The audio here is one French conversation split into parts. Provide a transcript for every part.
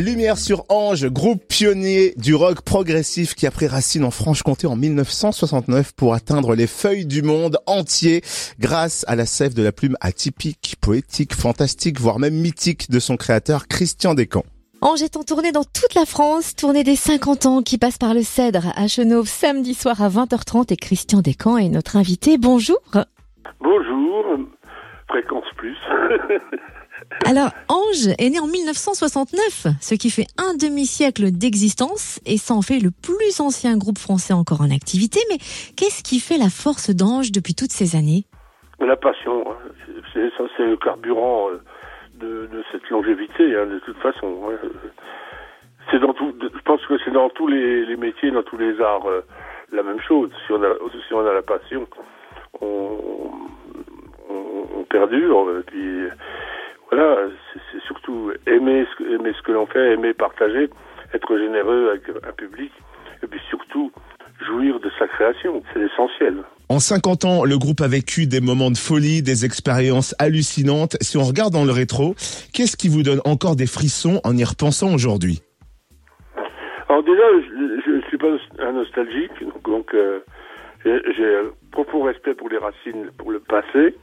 Lumière sur Ange, groupe pionnier du rock progressif qui a pris racine en Franche-Comté en 1969 pour atteindre les feuilles du monde entier grâce à la sève de la plume atypique, poétique, fantastique, voire même mythique de son créateur Christian Descamps. Ange est en tournée dans toute la France, tournée des 50 ans qui passe par le Cèdre à Chenauve samedi soir à 20h30 et Christian Descamps est notre invité. Bonjour. Bonjour, fréquence plus. Alors, Ange est né en 1969, ce qui fait un demi-siècle d'existence et ça en fait le plus ancien groupe français encore en activité. Mais qu'est-ce qui fait la force d'Ange depuis toutes ces années? La passion, hein. c'est ça, c'est le carburant euh, de, cette longévité, hein, de toute façon. hein. C'est dans tout, je pense que c'est dans tous les, les métiers, dans tous les arts, euh, la même chose. Si on a, si on a la passion, on, on, on perdure. Et puis voilà, c'est surtout aimer ce, que- aimer ce que l'on fait, aimer partager, être généreux avec un public, et puis surtout jouir de sa création. C'est l'essentiel. En 50 ans, le groupe a vécu des moments de folie, des expériences hallucinantes. Si on regarde dans le rétro, qu'est-ce qui vous donne encore des frissons en y repensant aujourd'hui? Alors déjà, je ne suis pas un nostalgique, donc, donc, euh, j'ai j'ai un profond respect pour les racines, pour le passé,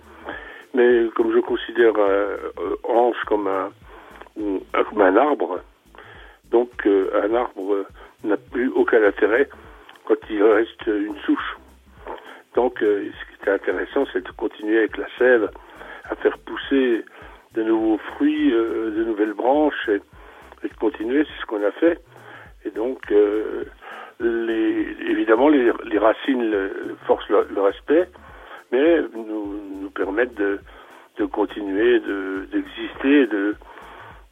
mais comme je considère euh, euh, Ange comme un, un- comme un arbre, donc euh, un arbre euh, n'a plus aucun intérêt quand il reste une souche. Donc euh, ce qui était intéressant, c'est de continuer avec la sève à faire pousser de nouveaux fruits, euh, de nouvelles branches, et, et de continuer, c'est ce qu'on a fait. Et donc, euh, les, évidemment, les, les racines forcent le respect, mais nous, nous permettent de, de continuer, de- d'exister, de,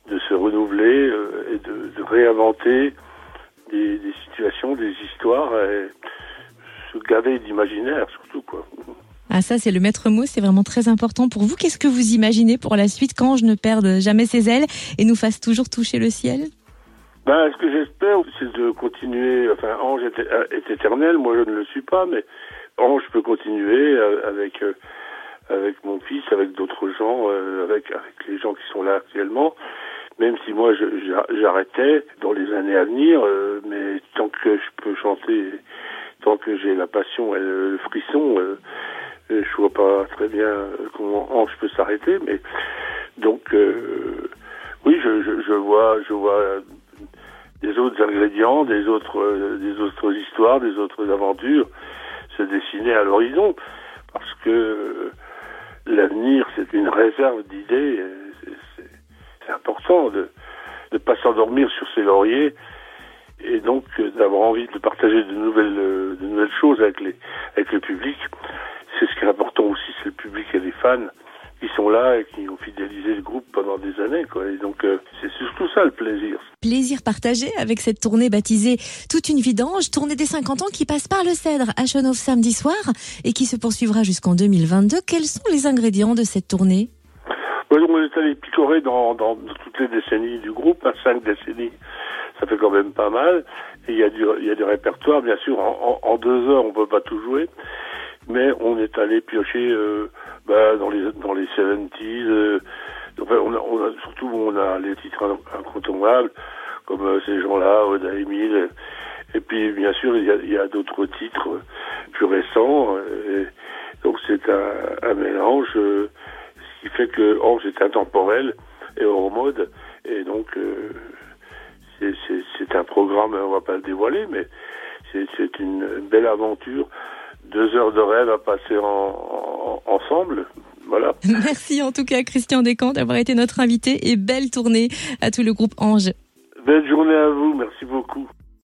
de se renouveler euh, et de, de réinventer des, des situations, des histoires, et se gaver d'imaginaire surtout, quoi. Ah ça c'est le maître mot, c'est vraiment très important pour vous. Qu'est-ce que vous imaginez pour la suite qu'Ange ne perde jamais ses ailes et nous fasse toujours toucher le ciel? Ben, ce que j'espère, c'est de continuer. Enfin, Ange est, est éternel, moi je ne le suis pas, mais Ange peut continuer euh, avec euh, avec mon fils, avec d'autres gens, euh, avec avec les gens qui sont là actuellement. Même si moi je- j'a- j'arrêtais dans les années à venir, mais tant que je peux chanter, tant que j'ai la passion et le, frisson, je vois pas très bien comment Ange peut s'arrêter. Mais donc euh, oui, je, je, je vois, je vois des autres ingrédients, des autres, des autres histoires, des autres aventures se dessiner à l'horizon, parce que l'avenir c'est une réserve d'idées. c'est important de ne pas s'endormir sur ses lauriers et donc euh, d'avoir envie de partager de nouvelles, euh, de nouvelles choses avec les, avec le public. C'est ce qui est important aussi, c'est le public et les fans qui sont là et qui ont fidélisé le groupe pendant des années. Quoi. Et donc euh, c'est surtout ça le plaisir. Plaisir partagé avec cette tournée baptisée Toute une vie d'Ange, tournée des 50 ans qui passe par le Cèdre à Chenauve samedi soir et qui se poursuivra jusqu'en 2022. Quels sont les ingrédients de cette tournée? Ouais, donc on est allé picorer dans, dans, dans toutes les décennies du groupe, à cinq décennies, ça fait quand même pas mal. Et il y a du, il y a du répertoire, bien sûr, en, en, en deux heures on peut pas tout jouer, mais on est allé piocher euh, bah, dans les dans les 70s. Euh, enfin, on a, on a, surtout on a les titres in- incontournables comme euh, ces gens-là, Oda Emile. Et puis bien sûr il y a, y a d'autres titres euh, plus récents. euh, et donc c'est un, un mélange. euh, ce qui fait que Ange est intemporel et hors mode. Et donc, euh, c'est- un programme, on va pas le dévoiler, mais c'est une belle aventure. Deux heures de rêve à passer en, en- ensemble. Voilà. Merci en tout cas Christian Descamps d'avoir été notre invité et belle tournée à tout le groupe Ange. Belle journée à vous. Merci beaucoup.